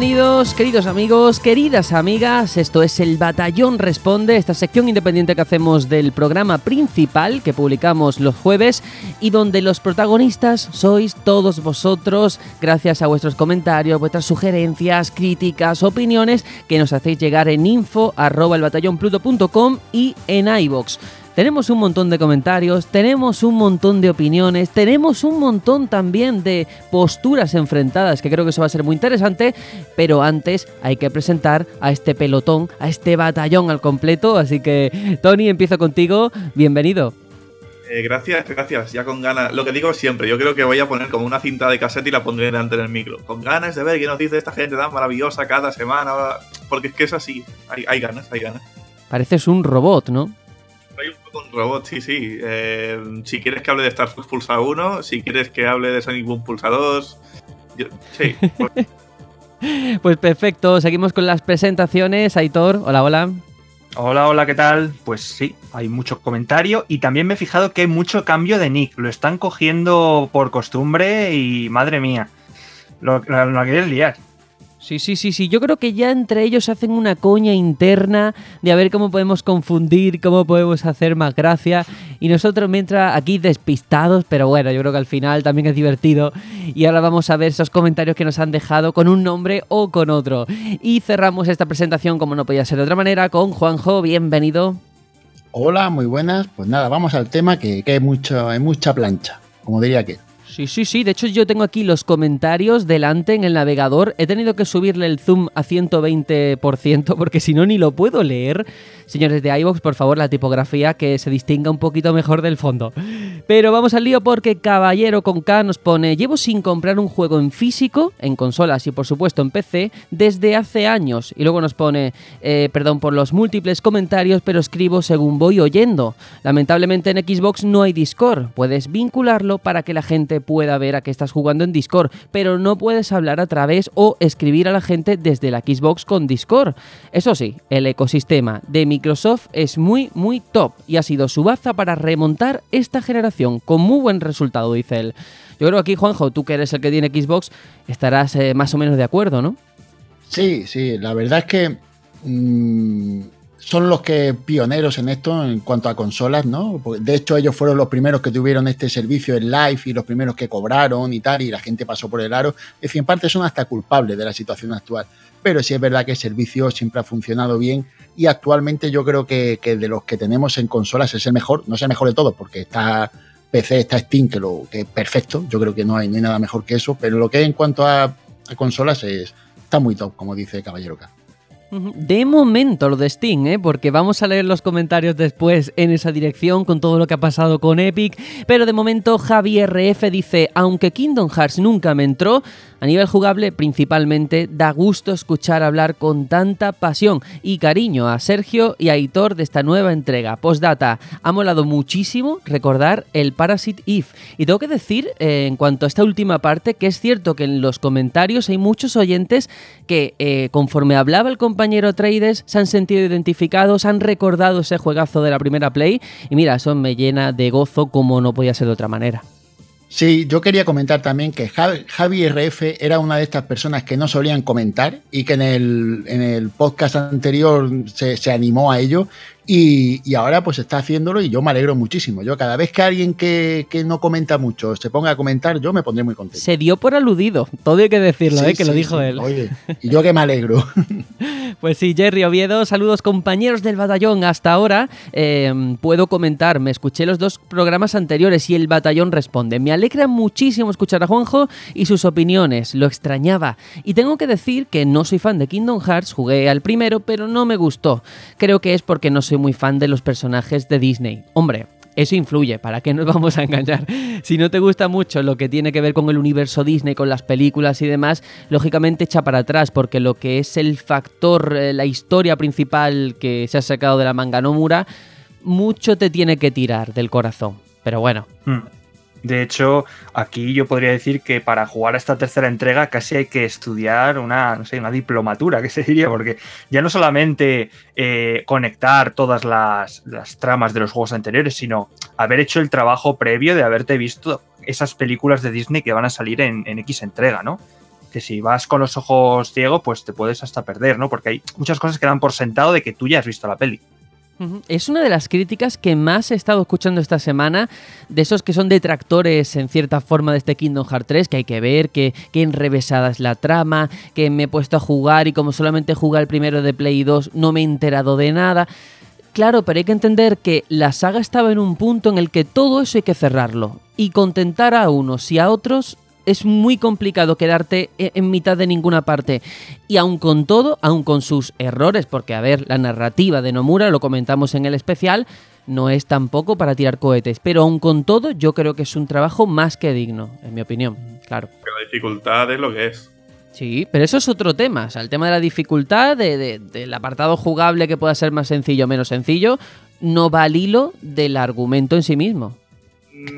Bienvenidos, queridos amigos, queridas amigas. Esto es el Batallón Responde, esta sección independiente que hacemos del programa principal que publicamos los jueves y donde los protagonistas sois todos vosotros, gracias a vuestros comentarios, vuestras sugerencias, críticas, opiniones que nos hacéis llegar en info y en iBox. Tenemos un montón de comentarios, tenemos un montón de opiniones, tenemos un montón también de posturas enfrentadas, que creo que eso va a ser muy interesante, pero antes hay que presentar a este pelotón, a este batallón al completo, así que Tony, empiezo contigo, bienvenido. Eh, gracias, gracias. Ya con ganas. Lo que digo siempre, yo creo que voy a poner como una cinta de cassette y la pondré delante del micro. Con ganas de ver qué nos dice esta gente tan maravillosa cada semana. Porque es que es así. Hay, hay ganas, hay ganas. Pareces un robot, ¿no? Hay un poco un robot, sí, sí. Eh, si quieres que hable de Star Fox Pulsa 1, si quieres que hable de Sonic Boom Pulsa 2. sí. Pues... perfecto, seguimos con las presentaciones. Aitor, hola, hola. Hola, hola, ¿qué tal? Pues sí, hay mucho comentario y también me he fijado que hay mucho cambio de nick. Lo están cogiendo por costumbre y madre mía, lo, lo, lo quieres liar. Sí, sí, sí, sí. Yo creo que ya entre ellos hacen una coña interna de a ver cómo podemos confundir, cómo podemos hacer más gracia. Y nosotros mientras aquí despistados, pero bueno, yo creo que al final también es divertido. Y ahora vamos a ver esos comentarios que nos han dejado con un nombre o con otro. Y cerramos esta presentación, como no podía ser de otra manera, con Juanjo. Bienvenido. Hola, muy buenas. Pues nada, vamos al tema que, que hay, mucho, hay mucha plancha, como diría que. Sí, sí, sí. De hecho, yo tengo aquí los comentarios delante en el navegador. He tenido que subirle el zoom a 120% porque si no ni lo puedo leer. Señores de iVox, por favor, la tipografía que se distinga un poquito mejor del fondo. Pero vamos al lío porque Caballero con K nos pone: Llevo sin comprar un juego en físico, en consolas y por supuesto en PC, desde hace años. Y luego nos pone: eh, Perdón por los múltiples comentarios, pero escribo según voy oyendo. Lamentablemente en Xbox no hay Discord. Puedes vincularlo para que la gente pueda ver a qué estás jugando en Discord, pero no puedes hablar a través o escribir a la gente desde la Xbox con Discord. Eso sí, el ecosistema de Microsoft es muy, muy top y ha sido su baza para remontar esta generación con muy buen resultado, dice él. Yo creo que aquí, Juanjo, tú que eres el que tiene Xbox, estarás eh, más o menos de acuerdo, ¿no? Sí, sí, la verdad es que mmm, son los que pioneros en esto en cuanto a consolas, ¿no? De hecho, ellos fueron los primeros que tuvieron este servicio en live y los primeros que cobraron y tal, y la gente pasó por el aro. Es decir, en parte son hasta culpables de la situación actual. Pero sí es verdad que el servicio siempre ha funcionado bien y actualmente yo creo que, que de los que tenemos en consolas es el mejor, no es el mejor de todos, porque está PC, está Steam, que, es perfecto, yo creo que no hay, hay nada mejor que eso, pero lo que en cuanto a, a consolas es, está muy top, como dice Caballero K. De momento lo de Steam, ¿eh? porque vamos a leer los comentarios después en esa dirección con todo lo que ha pasado con Epic, pero de momento Javier RF dice, aunque Kingdom Hearts nunca me entró, a nivel jugable principalmente da gusto escuchar hablar con tanta pasión y cariño a Sergio y a Hitor de esta nueva entrega. Postdata, ha molado muchísimo recordar el Parasite Eve. Y tengo que decir, eh, en cuanto a esta última parte, que es cierto que en los comentarios hay muchos oyentes que eh, conforme hablaba el compañero Trades se han sentido identificados, han recordado ese juegazo de la primera play y mira, eso me llena de gozo como no podía ser de otra manera. Sí, yo quería comentar también que Javi RF era una de estas personas que no solían comentar y que en el, en el podcast anterior se, se animó a ello y, y, ahora pues está haciéndolo y yo me alegro muchísimo. Yo cada vez que alguien que, que, no comenta mucho se ponga a comentar, yo me pondré muy contento. Se dio por aludido, todo hay que decirlo, sí, ¿eh? que sí, lo dijo sí. él. Oye, y yo que me alegro. pues sí, Jerry Oviedo, saludos compañeros del batallón. Hasta ahora eh, puedo comentar, me escuché los dos programas anteriores y el batallón responde. Me alegra muchísimo escuchar a Juanjo y sus opiniones, lo extrañaba. Y tengo que decir que no soy fan de Kingdom Hearts, jugué al primero, pero no me gustó. Creo que es porque no soy muy fan de los personajes de Disney. Hombre, eso influye, ¿para qué nos vamos a engañar? Si no te gusta mucho lo que tiene que ver con el universo Disney, con las películas y demás, lógicamente echa para atrás, porque lo que es el factor, eh, la historia principal que se ha sacado de la manga Nomura, mucho te tiene que tirar del corazón. Pero bueno. Mm. De hecho, aquí yo podría decir que para jugar a esta tercera entrega casi hay que estudiar una, no sé, una diplomatura, que se diría, porque ya no solamente eh, conectar todas las, tramas de los juegos anteriores, sino haber hecho el trabajo previo de haberte visto esas películas de Disney que van a salir en, en X entrega, ¿no? que si vas con los ojos ciegos, pues te puedes hasta perder, ¿no? Porque hay muchas cosas que dan por sentado de que tú ya has visto la peli. Es una de las críticas que más he estado escuchando esta semana, de esos que son detractores en cierta forma de este Kingdom Hearts 3, que hay que ver, que, que enrevesada es la trama, que me he puesto a jugar y como solamente jugué el primero de Play 2 no me he enterado de nada. Claro, pero hay que entender que la saga estaba en un punto en el que todo eso hay que cerrarlo y contentar a unos y a otros es muy complicado quedarte e, en mitad de ninguna parte. Y aun con todo, aun con sus errores, porque a ver, la narrativa de Nomura, lo comentamos en el especial, no es tampoco para tirar cohetes. Pero aun con todo, yo creo que es un trabajo más que digno, en mi opinión, claro. la dificultad es lo que es. Sí, pero eso es otro tema. O sea, el tema de la dificultad, del apartado jugable que pueda ser más sencillo o menos sencillo, no va al hilo del argumento en sí mismo.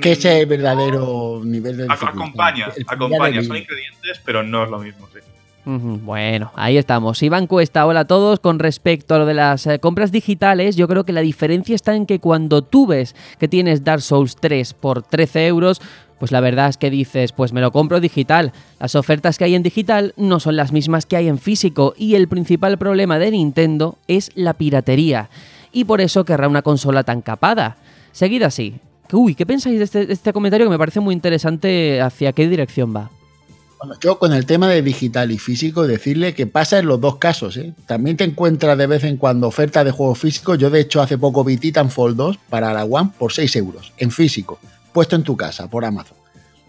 Que ese es el verdadero nivel de dificultad. Acompaña, acompaña, son ingredientes, pero no es lo mismo, sí. Bueno, ahí estamos. Iván Cuesta, hola a todos. Con respecto a lo de las eh, compras digitales, yo creo que la diferencia está en que cuando tú ves que tienes Dark Souls 3 por 13 euros, pues la verdad es que dices, pues me lo compro digital. Las ofertas que hay en digital no son las mismas que hay en físico y el principal problema de Nintendo es la piratería. Y por eso querrá una consola tan capada. Seguid así. Uy, ¿qué pensáis de este, de este comentario que me parece muy interesante hacia qué dirección va? Bueno, yo con el tema de digital y físico, decirle que pasa en los dos casos. ¿eh? También te encuentras de vez en cuando ofertas de juegos físicos. Yo, de hecho, hace poco vi Titanfall 2 para la One por 6 euros, en físico, puesto en tu casa por Amazon.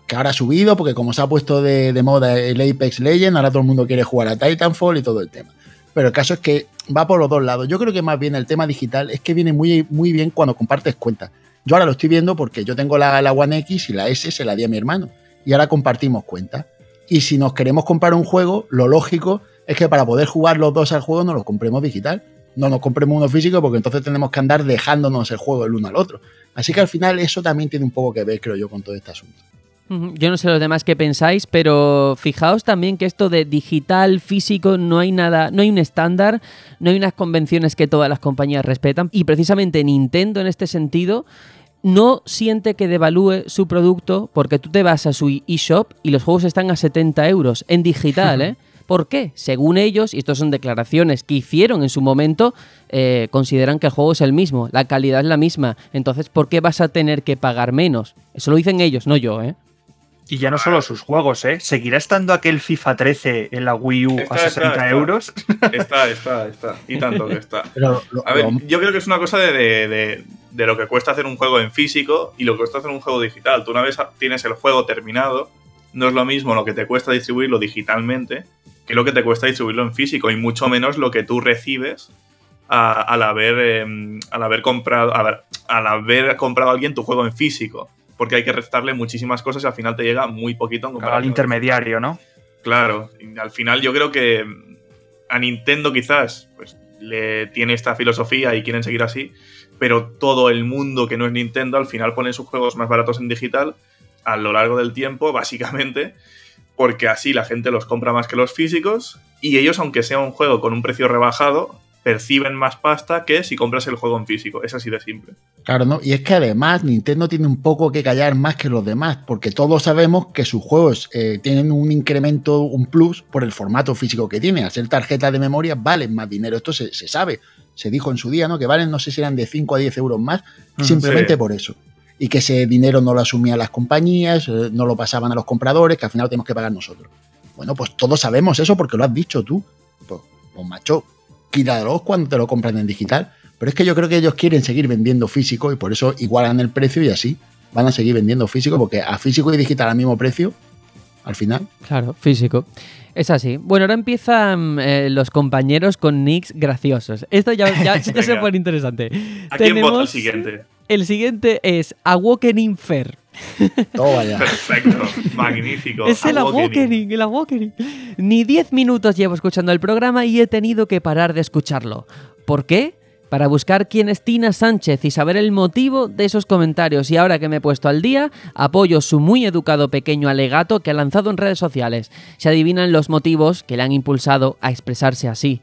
Que ahora ha subido porque, como se ha puesto de, moda el Apex Legends, ahora todo el mundo quiere jugar a Titanfall y todo el tema. Pero el caso es que va por los dos lados. Yo creo que más bien el tema digital es que viene muy, muy bien cuando compartes cuentas. Yo ahora lo estoy viendo porque yo tengo la, la One X y la S se la di a mi hermano. Y ahora compartimos cuentas. Y si nos queremos comprar un juego, lo lógico es que para poder jugar los dos al juego nos lo compremos digital. No nos compremos uno físico porque entonces tenemos que andar dejándonos el juego el uno al otro. Así que al final eso también tiene un poco que ver, creo yo, con todo este asunto. Yo no sé los demás qué pensáis, pero fijaos también que esto de digital, físico, no hay nada, no hay un estándar, no hay unas convenciones que todas las compañías respetan. Y precisamente Nintendo en este sentido no siente que devalúe su producto porque tú te vas a su eShop y los juegos están a 70 euros en digital, ¿eh? ¿Por qué? Según ellos, y estas son declaraciones que hicieron en su momento, eh, consideran que el juego es el mismo, la calidad es la misma. Entonces, ¿por qué vas a tener que pagar menos? Eso lo dicen ellos, no yo, ¿eh? Y ya no solo sus juegos, ¿eh? ¿Seguirá estando aquel FIFA 13 en la Wii U a 60 euros? Está, está, está. Y tanto que está. a ver, yo creo que es una cosa de, de lo que cuesta hacer un juego en físico y lo que cuesta hacer un juego digital. Tú una vez tienes el juego terminado, no es lo mismo lo que te cuesta distribuirlo digitalmente que lo que te cuesta distribuirlo en físico y mucho menos lo que tú recibes al, haber, em, al haber comprado al haber comprado a alguien tu juego en físico porque hay que restarle muchísimas cosas y al final te llega muy poquito en al intermediario no claro al final yo creo que a Nintendo quizás pues le tiene esta filosofía y quieren seguir así pero todo el mundo que no es Nintendo al final pone sus juegos más baratos en digital a lo largo del tiempo, básicamente, porque así la gente los compra más que los físicos y ellos, aunque sea un juego con un precio rebajado, perciben más pasta que si compras el juego en físico. Es así de simple. Claro, ¿no? Y es que además Nintendo tiene un poco que callar más que los demás, porque todos sabemos que sus juegos eh, tienen un incremento, un plus por el formato físico que tienen. Al ser tarjeta de memoria valen más dinero. Esto se, se sabe se dijo en su día, ¿no? Que valen, no sé si eran de 5 a 10 euros más, simplemente por eso. Y que ese dinero no lo asumían las compañías, eh, no lo pasaban a los compradores, que al final lo tenemos que pagar nosotros. Bueno, pues todos sabemos eso porque lo has dicho tú. Pues, pues macho, quítalos cuando te lo compran en digital. Pero es que yo creo que ellos quieren seguir vendiendo físico y por eso igualan el precio y así van a seguir vendiendo físico, porque a físico y digital al mismo precio, al final. Claro, físico. Es así. Bueno, ahora empiezan eh, los compañeros con nicks graciosos. Esto ya, ya, se pone interesante. ¿A quién vota el siguiente? El siguiente es Awakening Fair. Oh, vaya. Perfecto, magnífico. Es el Awakening, el Awakening. Ni 10 minutos llevo escuchando el programa y he tenido que parar de escucharlo. ¿Por qué? para buscar quién es Tina Sánchez y saber el motivo de esos comentarios. Y ahora que me he puesto al día, apoyo su muy educado pequeño alegato que ha lanzado en redes sociales. Se adivinan los motivos que le han impulsado a expresarse así.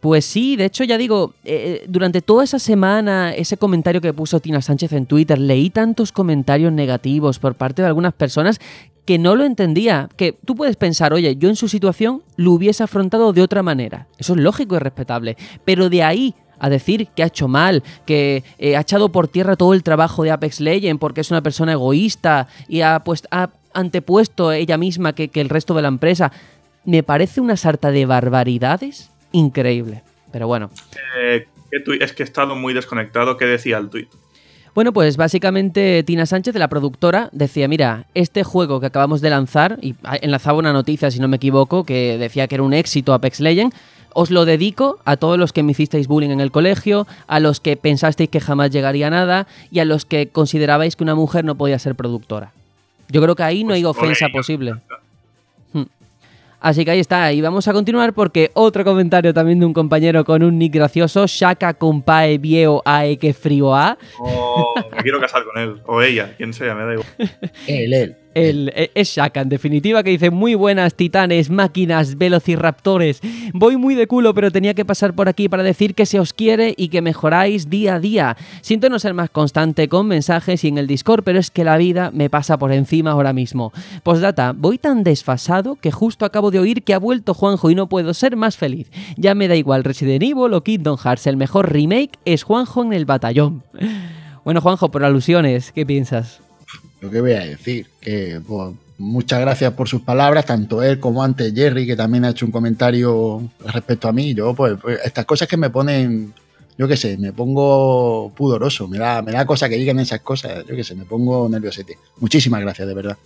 Pues sí, de hecho ya digo, eh, durante toda esa semana, ese comentario que puso Tina Sánchez en Twitter, leí tantos comentarios negativos por parte de algunas personas que no lo entendía. Que tú puedes pensar, oye, yo en su situación lo hubiese afrontado de otra manera. Eso es lógico y respetable. Pero de ahí a decir que ha hecho mal, que eh, ha echado por tierra todo el trabajo de Apex Legends porque es una persona egoísta y ha, pues, ha antepuesto ella misma que el resto de la empresa, me parece una sarta de barbaridades increíble. Pero bueno. Eh, es que he estado muy desconectado. ¿Qué decía el tuit? Bueno, pues básicamente Tina Sánchez, la productora, decía, mira, este juego que acabamos de lanzar, y enlazaba una noticia, si no me equivoco, que decía que era un éxito Apex Legends, os lo dedico a todos los que me hicisteis bullying en el colegio, a los que pensasteis que jamás llegaría a nada y a los que considerabais que una mujer no podía ser productora. Yo creo que ahí no hay Pues por ofensa posible. Así que ahí está, y vamos a continuar porque otro comentario también de un compañero con un nick gracioso, Shaka Compae Vieo Ae que frío a. O me quiero casar con él. O ella, quien sea, me da igual. Él, él. El, e- es Shaka, en definitiva, que dice muy buenas titanes, máquinas, velociraptores. Voy muy de culo, pero tenía que pasar por aquí para decir que se os quiere y que mejoráis día a día. Siento no ser más constante con mensajes y en el Discord, pero es que la vida me pasa por encima ahora mismo. Postdata, voy tan desfasado que justo acabo de oír que ha vuelto Juanjo y no puedo ser más feliz. Ya me da igual Resident Evil o Kingdom Hearts, el mejor remake es Juanjo en el batallón. Bueno, Juanjo, por alusiones, ¿qué piensas? Lo que voy a decir, que pues, muchas gracias por sus palabras, tanto él como antes Jerry, que también ha hecho un comentario respecto a mí. Yo, pues, pues, estas cosas que me ponen, yo qué sé, me pongo pudoroso, me da, me da cosa que digan esas cosas, yo qué sé, me pongo nerviosete. Muchísimas gracias, de verdad.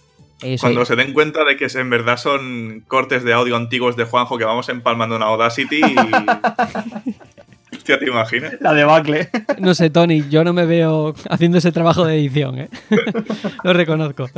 Eso, Cuando se den cuenta de que en verdad son cortes de audio antiguos de Juanjo que vamos empalmando en Audacity y... Hostia, ¿te imaginas? La debacle. No sé, Tony, yo no me veo haciendo ese trabajo de edición, ¿eh? Lo reconozco.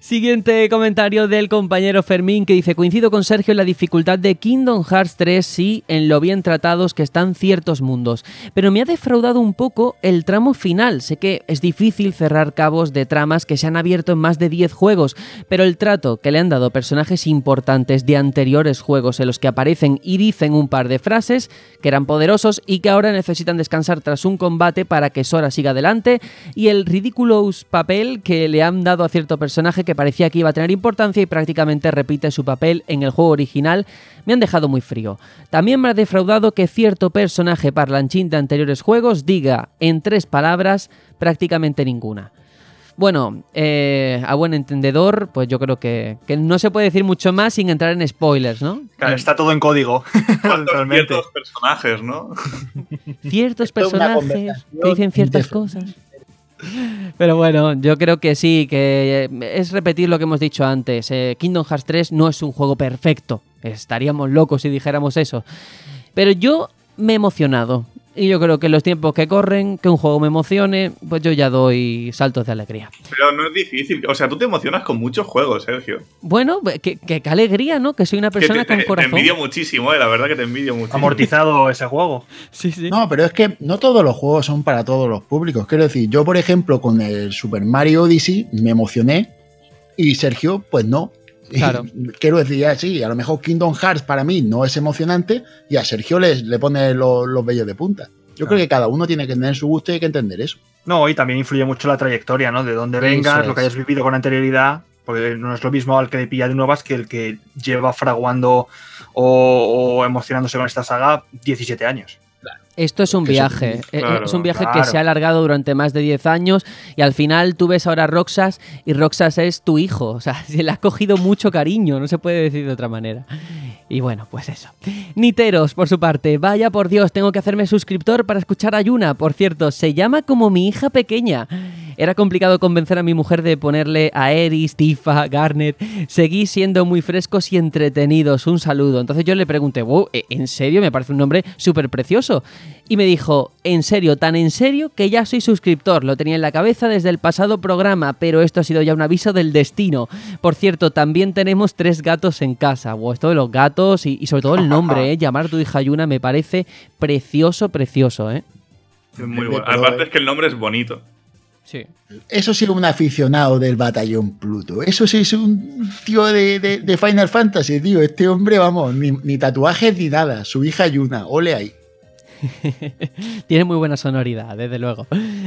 Siguiente comentario del compañero Fermín que dice, coincido con Sergio en la dificultad de Kingdom Hearts 3, sí, en lo bien tratados que están ciertos mundos, pero me ha defraudado un poco el tramo final. Sé que es difícil cerrar cabos de tramas que se han abierto en más de 10 juegos, pero el trato que le han dado personajes importantes de anteriores juegos en los que aparecen y dicen un par de frases que eran poderosos y que ahora necesitan descansar tras un combate para que Sora siga adelante y el ridiculous papel que le han dado a cierto personaje que parecía que iba a tener importancia y prácticamente repite su papel en el juego original me han dejado muy frío. También me ha defraudado que cierto personaje parlanchín de anteriores juegos diga en tres palabras prácticamente ninguna. Bueno, eh, a buen entendedor, pues yo creo que, que no se puede decir mucho más sin entrar en spoilers, ¿no? Claro, está todo en código. ¿Cuántos Realmente. ciertos personajes, no? ciertos personajes que dicen ciertas de- cosas. Pero bueno, yo creo que sí, que eh, es repetir lo que hemos dicho antes. eh, Kingdom Hearts 3 no es un juego perfecto. Estaríamos locos si dijéramos eso. Pero yo me he emocionado. Y yo creo que en los tiempos que corren, que un juego me emocione, pues yo ya doy saltos de alegría. Pero no es difícil. O sea, tú te emocionas con muchos juegos, Sergio. Bueno, que, que- que alegría, ¿no? Que soy una Que persona te, te- con te corazón. envidio muchísimo, eh, la verdad que te envidio muchísimo. Amortizado ese juego. Sí, sí. No, pero es que no todos los juegos son para todos los públicos. Quiero decir, yo, por ejemplo, con el Super Mario Odyssey me emocioné y Sergio, pues no. Claro. Quiero decir, ya sí, a lo mejor Kingdom Hearts para mí no es emocionante y a Sergio le, le pone los, los vellos de punta. Yo creo que cada uno tiene que tener su gusto y hay que entender eso. No, y también influye mucho la trayectoria, ¿no? De dónde vengas, es. lo que hayas vivido con anterioridad, porque no es lo mismo al que le pilla de nuevas que el que lleva fraguando o, o emocionándose con esta saga 17 años. Esto es un viaje. eh, claro, es un viaje que se ha alargado durante más de 10 años y al final tú ves ahora a Roxas y Roxas es tu hijo. O sea, se le has cogido mucho cariño, no se puede decir de otra manera. Y bueno, pues eso. Niteros, por su parte, vaya por Dios, tengo que hacerme suscriptor para escuchar a Yuna. Por cierto, se llama como mi hija pequeña. Era complicado convencer a mi mujer de ponerle a Eris, Tifa, Garnet. Seguí siendo muy frescos y entretenidos. Un saludo. Entonces yo le pregunté, wow, ¿e- ¿en serio? Me parece un nombre súper precioso. Y me dijo, en serio, tan en serio que ya soy suscriptor. Lo tenía en la cabeza desde el pasado programa, pero esto ha sido ya un aviso del destino. Por cierto, también tenemos tres gatos en casa. Wow, esto de los gatos y, y sobre todo el nombre, ¿eh? Llamar a tu hija Yuna me parece precioso, precioso, ¿eh? Es muy bueno. Aparte es que el nombre es bonito. Eso sí es un aficionado del batallón Pluto. Eso sí es un tío de Final Fantasy, tío. Este hombre, vamos, ni, ni tatuajes ni nada. Su hija Yuna, ole ahí. Tiene muy buena sonoridad, desde luego.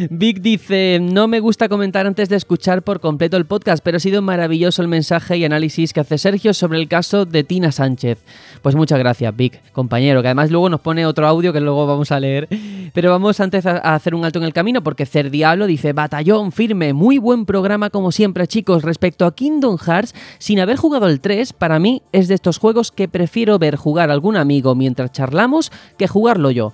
Vic dice, no me gusta comentar antes de escuchar por completo el podcast, pero ha sido maravilloso el mensaje y análisis que hace Sergio sobre el caso de Tina Sánchez. Pues muchas gracias, Vic, compañero, que además luego nos pone otro audio que luego vamos a leer. Pero vamos antes a hacer un alto en el camino porque Cer Diablo dice, batallón firme, muy buen programa como siempre chicos. Respecto a Kingdom Hearts, sin haber jugado el 3, para mí es de estos juegos que prefiero ver jugar algún amigo mientras charlamos que jugarlo yo,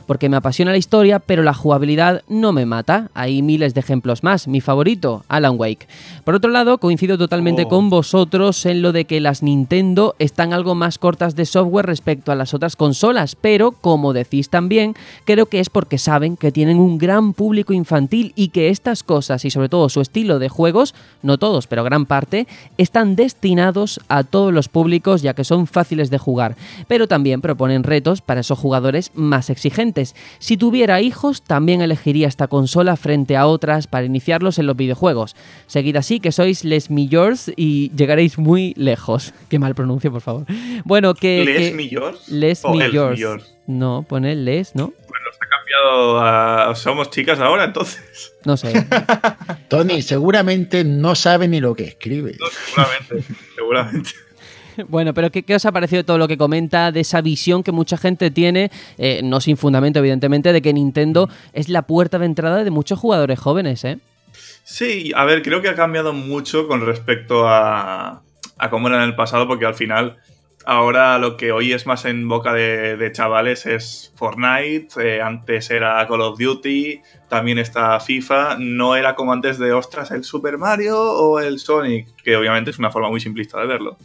porque me apasiona la historia, pero la jugabilidad no me mata. Hay miles de ejemplos más. Mi favorito, Alan Wake. Por otro lado, coincido totalmente Oh. con vosotros en lo de que las Nintendo están algo más cortas de software respecto a las otras consolas, pero como decís también, creo que es porque saben que tienen un gran público infantil y que estas cosas y sobre todo su estilo de juegos, no todos, pero gran parte, están destinados a todos los públicos ya que son fáciles de jugar, pero también proponen retos para esos jugadores más exigentes. Si tuviera hijos, también elegiría esta consola frente a otras para iniciarlos en los videojuegos. Seguid así que sois les millors y llegaréis muy lejos. Qué mal pronuncio, por favor. Bueno, que... ¿Les que- millors? Les ¿O els millors. millors? No, pone les, ¿no? Bueno, se ha cambiado a... Somos chicas ahora, entonces. No sé. Tony, seguramente no sabe ni lo que escribe. No, seguramente, seguramente. Bueno, pero ¿qué, os ha parecido todo lo que comenta de esa visión que mucha gente tiene, eh, no sin fundamento evidentemente, de que Nintendo es la puerta de entrada de muchos jugadores jóvenes, ¿eh? Sí, a ver, creo que ha cambiado mucho con respecto a, a cómo era en el pasado, porque al final ahora lo que hoy es más en boca de, de chavales es Fortnite, eh, antes era Call of Duty, también está FIFA, no era como antes de, ostras, el Super Mario o el Sonic, que obviamente es una forma muy simplista de verlo.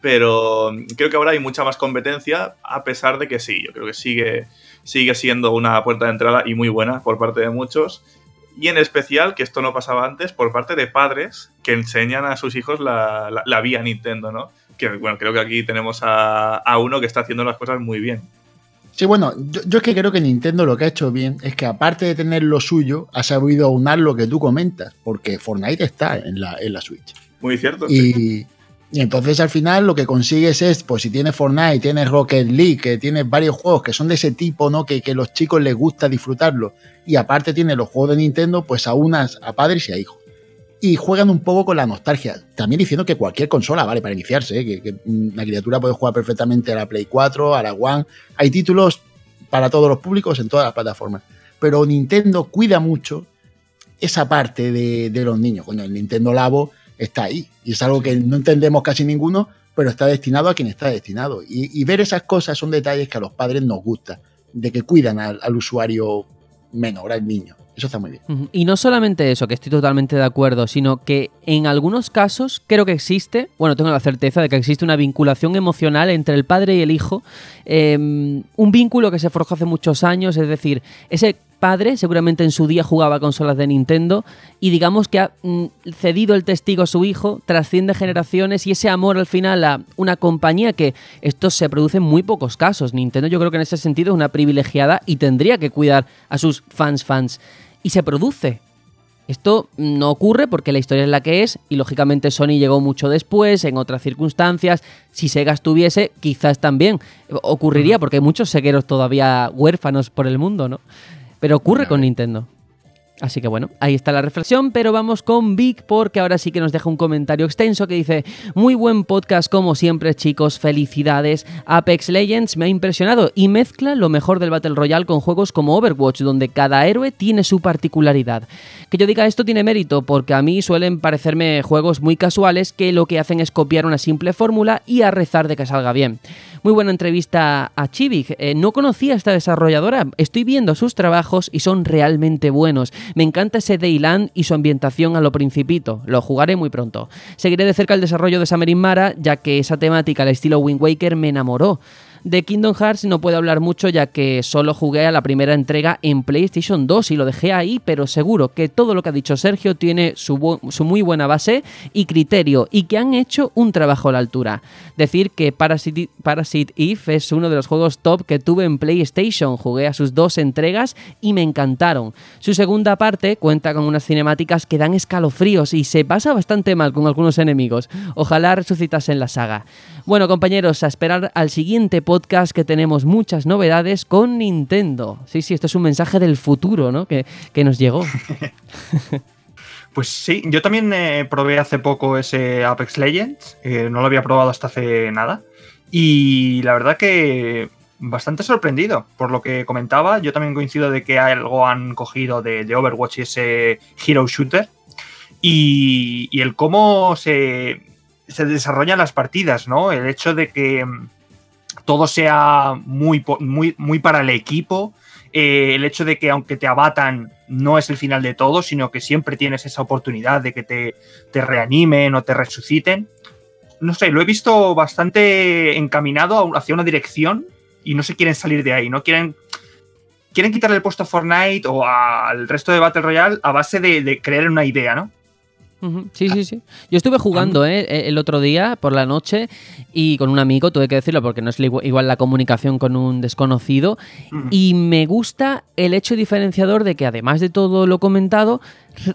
Pero creo que ahora hay mucha más competencia, a pesar de que sí, yo creo que sigue, sigue siendo una puerta de entrada y muy buena por parte de muchos. Y en especial, que esto no pasaba antes, por parte de padres que enseñan a sus hijos la, la- la vía Nintendo, ¿no? Que bueno, creo que aquí tenemos a, a uno que está haciendo las cosas muy bien. Sí, bueno, yo, yo es que creo que Nintendo lo que ha hecho bien es que aparte de tener lo suyo, ha sabido aunar lo que tú comentas, porque Fortnite está en la, en la Switch. Muy cierto. sí. Y, y entonces al final lo que consigues es, pues si tienes Fortnite, tienes Rocket League, que tienes varios juegos que son de ese tipo, ¿no? Que, que los chicos les gusta disfrutarlo. Y aparte tienes los juegos de Nintendo, pues aunas a padres y a hijos. Y juegan un poco con la nostalgia. También diciendo que cualquier consola vale para iniciarse, ¿eh? que, que una criatura puede jugar perfectamente a la Play 4, a la One. Hay títulos para todos los públicos en todas las plataformas. Pero Nintendo cuida mucho esa parte de, los niños. Coño, el Nintendo Labo está ahí. Y es algo que no entendemos casi ninguno, pero está destinado a quien está destinado. Y, ver esas cosas son detalles que a los padres nos gusta, de que cuidan al usuario menor, al niño. Eso está muy bien. Y no solamente eso, que estoy totalmente de acuerdo, sino que en algunos casos creo que existe, bueno, tengo la certeza de que existe una vinculación emocional entre el padre y el hijo, eh, un vínculo que se forjó hace muchos años, es decir, ese padre seguramente en su día jugaba consolas de Nintendo y digamos que ha mm, cedido el testigo a su hijo, trasciende generaciones y ese amor al final a una compañía que esto se produce en muy pocos casos. Nintendo yo creo que en ese sentido es una privilegiada y tendría que cuidar a sus fans fans. Y se produce. Esto no ocurre porque la historia es la que es y lógicamente Sony llegó mucho después, en otras circunstancias. Si Sega estuviese, quizás también ocurriría porque hay muchos segueros todavía huérfanos por el mundo, ¿no? Pero ocurre con Nintendo. Así que bueno, ahí está la reflexión, pero vamos con Vic porque ahora sí que nos deja un comentario extenso que dice, muy buen podcast como siempre chicos, felicidades, Apex Legends me ha impresionado y mezcla lo mejor del Battle Royale con juegos como Overwatch donde cada héroe tiene su particularidad. Que yo diga esto tiene mérito porque a mí suelen parecerme juegos muy casuales que lo que hacen es copiar una simple fórmula y a rezar de que salga bien. Muy buena entrevista a Chivik. Eh, no conocía a esta desarrolladora. Estoy viendo sus trabajos y son realmente buenos. Me encanta ese Dayland y su ambientación a lo principito. Lo jugaré muy pronto. Seguiré de cerca el desarrollo de Samarin Mara, ya que esa temática al estilo Wind Waker me enamoró. De Kingdom Hearts no puedo hablar mucho ya que solo jugué a la primera entrega en PlayStation 2 y lo dejé ahí, pero seguro que todo lo que ha dicho Sergio tiene su, su muy buena base y criterio y que han hecho un trabajo a la altura. Decir que Parasite, Parasite Eve es uno de los juegos top que tuve en PlayStation, jugué a sus dos entregas y me encantaron. Su segunda parte cuenta con unas cinemáticas que dan escalofríos y se pasa bastante mal con algunos enemigos. Ojalá resucitasen la saga. Bueno compañeros, a esperar al siguiente podcast que tenemos muchas novedades con Nintendo. Sí, sí, esto es un mensaje del futuro, ¿no? Que, que nos llegó. Pues sí, yo también eh, probé hace poco ese Apex Legends, eh, no lo había probado hasta hace nada, y la verdad que bastante sorprendido por lo que comentaba. Yo también coincido de que algo han cogido de, Overwatch y ese Hero Shooter, y, y el cómo se, se desarrollan las partidas, ¿no? El hecho de que mm, todo sea muy, muy, muy para el equipo, eh, el hecho de que aunque te abatan no es el final de todo, sino que siempre tienes esa oportunidad de que te, te reanimen o te resuciten. No sé, lo he visto bastante encaminado hacia una dirección y no se quieren salir de ahí, no quieren quieren quitarle el puesto a Fortnite o al resto de Battle Royale a base de, de creer una idea, ¿no? Sí, sí, sí. Yo estuve jugando ¿eh? E, el otro día por la noche y con un amigo, tuve que decirlo porque no es igual la comunicación con un desconocido. Y me gusta el hecho diferenciador de que además de todo lo comentado,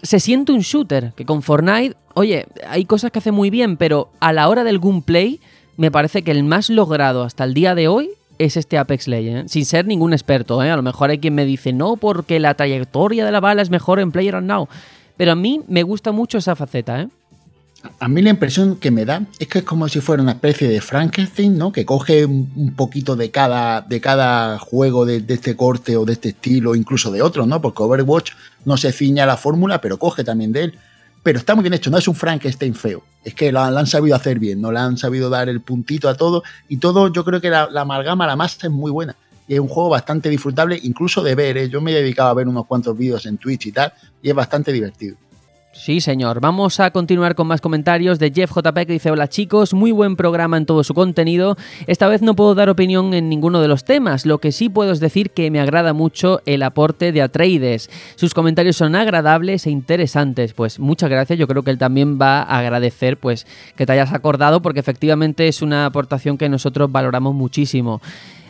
se siente un shooter. Que con Fortnite, oye, hay cosas que hace muy bien, pero a la hora del gameplay, me parece que el más logrado hasta el día de hoy es este Apex Legends, sin ser ningún experto. ¿eh? A lo mejor hay quien me dice, no, porque la trayectoria de la bala es mejor en Player Now. Pero a mí me gusta mucho esa faceta, ¿eh? A mí la impresión que me da es que es como si fuera una especie de Frankenstein, ¿no? Que coge un poquito de cada, de cada juego de, este corte o de este estilo, incluso de otros, ¿no? Porque Overwatch no se ciña a la fórmula, pero coge también de él. Pero está muy bien hecho, no es un Frankenstein feo. Es que lo han sabido hacer bien, no le han sabido dar el puntito a todo. Y todo, yo creo que la, la amalgama, la masa es muy buena y es un juego bastante disfrutable, incluso de ver. ¿eh? Yo me he dedicado a ver unos cuantos vídeos en Twitch y tal, y es bastante divertido. Sí, señor. Vamos a continuar con más comentarios de Jeff JP que dice, hola chicos, muy buen programa en todo su contenido. Esta vez no puedo dar opinión en ninguno de los temas, lo que sí puedo es decir que me agrada mucho el aporte de Atreides. Sus comentarios son agradables e interesantes. Pues muchas gracias, yo creo que él también va a agradecer pues que te hayas acordado porque efectivamente es una aportación que nosotros valoramos muchísimo.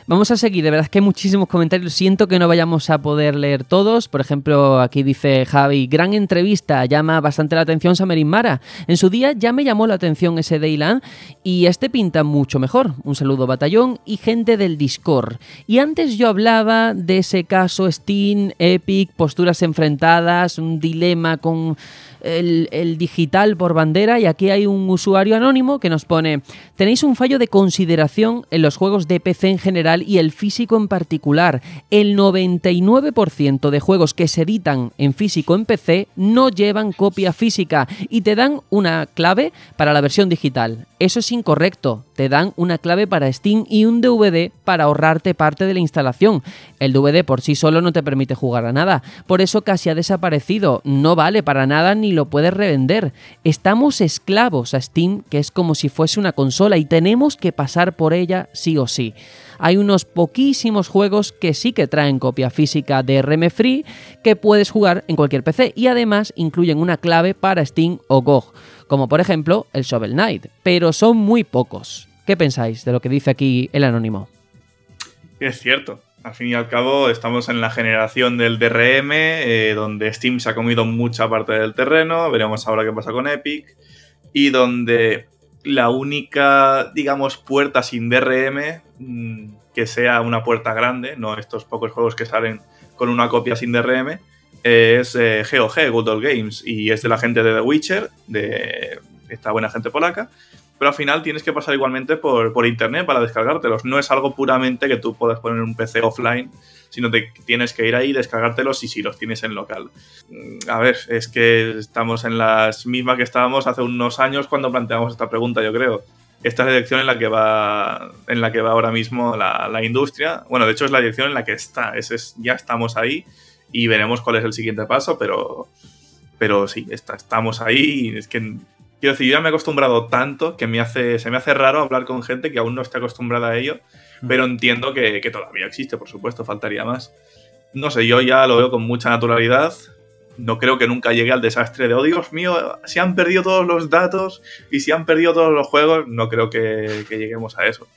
Vamos a seguir, de verdad es que hay muchísimos comentarios. Siento que no vayamos a poder leer todos. Por ejemplo, aquí dice Javi, gran entrevista, llama bastante la atención Samerin Mara. En su día ya me llamó la atención ese Dayland y este pinta mucho mejor. Un saludo batallón y gente del Discord. Y antes yo hablaba de ese caso Steam, Epic, posturas enfrentadas, un dilema con el, digital por bandera y aquí hay un usuario anónimo que nos pone, tenéis un fallo de consideración en los juegos de PC en general y el físico en particular. El 99% de juegos que se editan en físico en PC no llevan copia física y te dan una clave para la versión digital. Eso es incorrecto. Te dan una clave para Steam y un DVD para ahorrarte parte de la instalación. El DVD por sí solo no te permite jugar a nada. Por eso casi ha desaparecido. No vale para nada ni lo puedes revender. Estamos esclavos a Steam, que es como si fuese una consola y tenemos que pasar por ella sí o sí. Hay unos poquísimos juegos que sí que traen copia física de RM Free que puedes jugar en cualquier PC y además incluyen una clave para Steam o GOG como por ejemplo el Shovel Knight, pero son muy pocos. ¿Qué pensáis de lo que dice aquí el anónimo? Es cierto. Al fin y al cabo, estamos en la generación del DRM, eh, donde Steam se ha comido mucha parte del terreno. Veremos ahora qué pasa con Epic. Y donde la única, digamos, puerta sin DRM mmm, que sea una puerta grande, no estos pocos juegos que salen con una copia sin DRM, es eh, GOG, Good Old Games, y es de la gente de The Witcher, de esta buena gente polaca. Pero al final tienes que pasar igualmente por, por internet para descargártelos. No es algo puramente que tú puedas poner un PC offline, sino que tienes que ir ahí, descargártelos y si los tienes en local. Mm, A ver, es que estamos en las mismas que estábamos hace unos años cuando planteamos esta pregunta, yo creo. Esta es la dirección en la que va, en la que va ahora mismo la, la industria. Bueno, de hecho es la dirección en la que está. Es, es, ya estamos ahí y veremos cuál es el siguiente paso, pero, pero sí, está, estamos ahí. Y es que, quiero decir, yo ya me he acostumbrado tanto que me hace, se me hace raro hablar con gente que aún no está acostumbrada a ello, pero entiendo que, que todavía existe, por supuesto, faltaría más. No sé, yo ya lo veo con mucha naturalidad. No creo que nunca llegue al desastre de, oh Dios mío, si han perdido todos los datos y si han perdido todos los juegos, no creo que, que lleguemos a eso.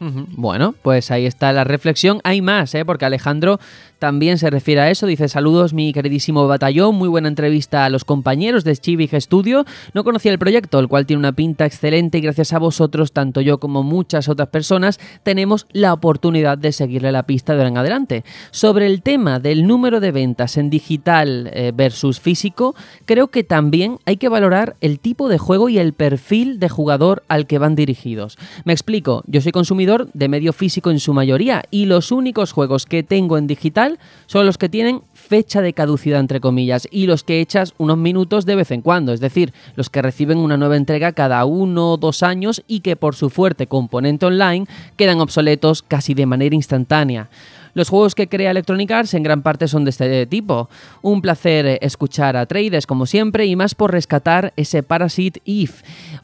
Bueno, pues ahí está la reflexión. Hay más, ¿eh? porque Alejandro también se refiere a eso. Dice, saludos mi queridísimo batallón, muy buena entrevista a los compañeros de Chivig Studio. No conocía el proyecto, el cual tiene una pinta excelente y gracias a vosotros, tanto yo como muchas otras personas, tenemos la oportunidad de seguirle la pista de ahora en adelante. Sobre el tema del número de ventas en digital eh, versus físico, creo que también hay que valorar el tipo de juego y el perfil de jugador al que van dirigidos. Me explico, yo soy consumidor de medio físico en su mayoría y los únicos juegos que tengo en digital son los que tienen fecha de caducidad entre comillas y los que echas unos minutos de vez en cuando, es decir, los que reciben una nueva entrega cada uno o dos años y que por su fuerte componente online quedan obsoletos casi de manera instantánea. Los juegos que crea Electronic Arts en gran parte son de este tipo. Un placer escuchar a traders como siempre y más por rescatar ese Parasite Eve.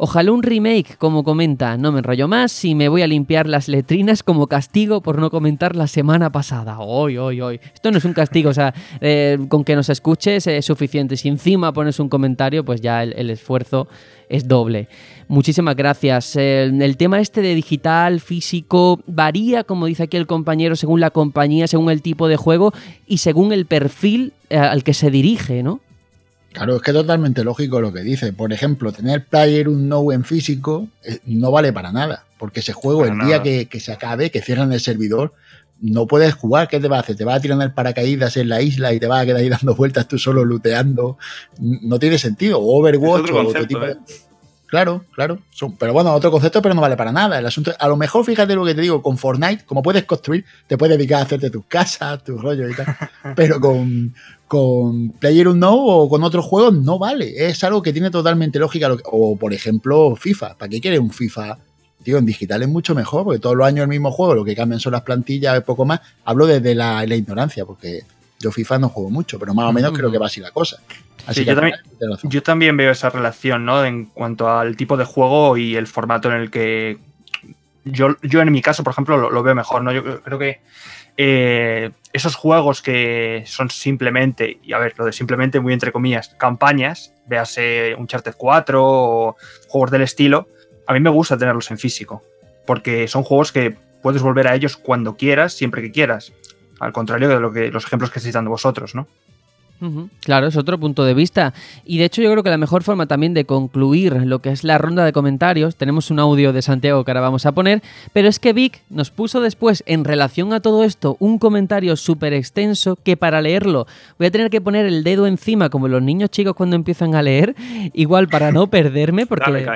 Ojalá un remake, como comenta. No me enrollo más y me voy a limpiar las letrinas como castigo por no comentar la semana pasada. Hoy, hoy, hoy. Esto no es un castigo, o sea, eh, con que nos escuches es suficiente. Si encima pones un comentario, pues ya el, esfuerzo es doble. Muchísimas gracias. El, el, tema este de digital, físico, varía, como dice aquí el compañero, según la compañía, según el tipo de juego y según el perfil eh, al que se dirige, ¿no? Claro, es que es totalmente lógico lo que dice. Por ejemplo, tener Player un No en físico eh, no vale para nada, porque ese juego, para el nada. día que, que, se acabe, que cierran el servidor, no puedes jugar. ¿Qué te va a hacer? ¿Te va a tirar en el paracaídas en la isla y te vas a quedar ahí dando vueltas tú solo looteando? No tiene sentido. O Overwatch o otro tipo de... Claro, claro. Son, pero bueno, otro concepto, pero no vale para nada. El asunto, a lo mejor, fíjate lo que te digo, con Fortnite, como puedes construir, te puedes dedicar a hacerte tus casas, tus rollos y tal. pero con, con Player No o con otros juegos no vale. Es algo que tiene totalmente lógica. O, por ejemplo, FIFA. ¿Para qué quieres un FIFA? Tío, en digital es mucho mejor, porque todos los años el mismo juego, lo que cambian son las plantillas, y poco más. Hablo desde la, la ignorancia, porque yo FIFA no juego mucho, pero más o menos creo que va así la cosa. Así sí, que yo, también, yo, también, veo esa relación, ¿no? En cuanto al tipo de juego y el formato en el que. Yo, yo en mi caso, por ejemplo, lo, lo veo mejor, ¿no? Yo creo que eh, esos juegos que son simplemente, y a ver, lo de simplemente muy entre comillas, campañas, véase Uncharted 4 o juegos del estilo, a mí me gusta tenerlos en físico, porque son juegos que puedes volver a ellos cuando quieras, siempre que quieras. Al contrario de lo que, los ejemplos que estáis dando vosotros, ¿no? Uh -huh. Claro, es otro punto de vista. Y de hecho yo creo que la mejor forma también de concluir lo que es la ronda de comentarios, tenemos un audio de Santiago que ahora vamos a poner, pero es que Vic nos puso después en relación a todo esto un comentario súper extenso que para leerlo voy a tener que poner el dedo encima como los niños chicos cuando empiezan a leer, igual para no perderme porque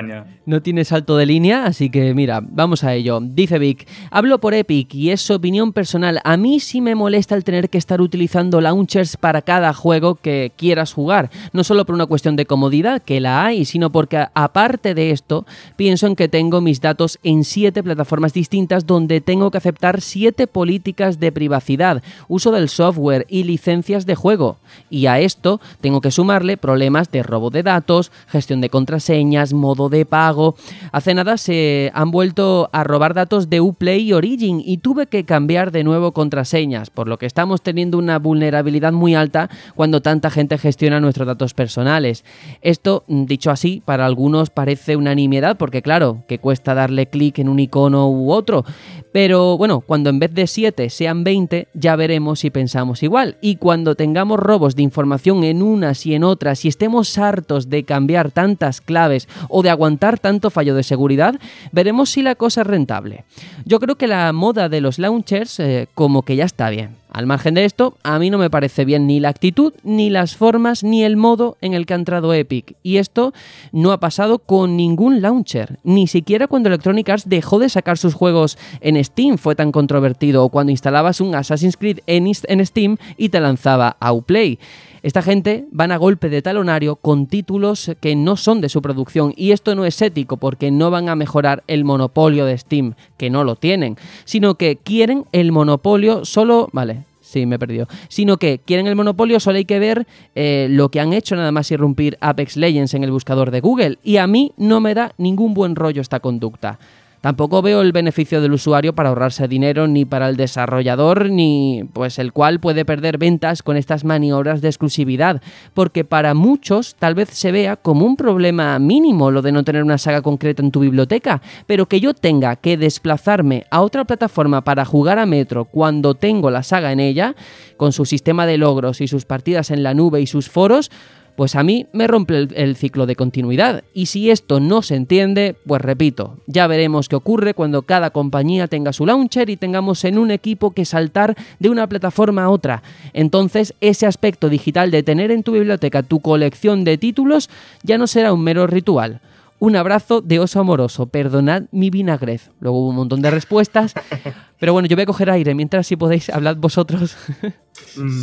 no tiene salto de línea, así que mira, vamos a ello. Dice Vic, hablo por Epic y es su opinión personal. A mí sí me molesta el tener que estar utilizando launchers para cada juego que quieras jugar. No solo por una cuestión de comodidad, que la hay, sino porque aparte de esto, pienso en que tengo mis datos en siete plataformas distintas donde tengo que aceptar siete políticas de privacidad, uso del software y licencias de juego. Y a esto tengo que sumarle problemas de robo de datos, gestión de contraseñas, modo de pago. Hace nada se han vuelto a robar datos de Uplay y Origin y tuve que cambiar de nuevo contraseñas, por lo que estamos teniendo una vulnerabilidad muy alta cuando tanta gente gestiona nuestros datos personales. Esto, dicho así, para algunos parece una nimiedad porque claro, que cuesta darle clic en un icono u otro, pero bueno, cuando en vez de 7 sean 20, ya veremos si pensamos igual. Y cuando tengamos robos de información en unas y en otras y estemos hartos de cambiar tantas claves o de aguantar tanto fallo de seguridad, veremos si la cosa es rentable. Yo creo que la moda de los launchers eh, como que ya está bien. Al margen de esto, a mí no me parece bien ni la actitud, ni las formas, ni el modo en el que ha entrado Epic. Y esto no ha pasado con ningún launcher. Ni siquiera cuando Electronic Arts dejó de sacar sus juegos en Steam fue tan controvertido. O cuando instalabas un Assassin's Creed en, Steam y te lanzaba a Uplay. Esta gente van a golpe de talonario con títulos que no son de su producción y esto no es ético porque no van a mejorar el monopolio de Steam, que no lo tienen, sino que quieren el monopolio solo, vale, Sí, me he perdido. Sino que quieren el monopolio, solo hay que ver eh, lo que han hecho nada más irrumpir Apex Legends en el buscador de Google. Y a mí no me da ningún buen rollo esta conducta. Tampoco veo el beneficio del usuario para ahorrarse dinero ni para el desarrollador ni pues el cual puede perder ventas con estas maniobras de exclusividad, porque para muchos tal vez se vea como un problema mínimo lo de no tener una saga concreta en tu biblioteca, pero que yo tenga que desplazarme a otra plataforma para jugar a Metro cuando tengo la saga en ella, con su sistema de logros y sus partidas en la nube y sus foros, pues a mí me rompe el, ciclo de continuidad. Y si esto no se entiende, pues repito, ya veremos qué ocurre cuando cada compañía tenga su launcher y tengamos en un equipo que saltar de una plataforma a otra. Entonces ese aspecto digital de tener en tu biblioteca tu colección de títulos ya no será un mero ritual. Un abrazo de oso amoroso, perdonad mi vinagrez. Luego hubo un montón de respuestas. Pero bueno, yo voy a coger aire mientras si podéis hablad vosotros.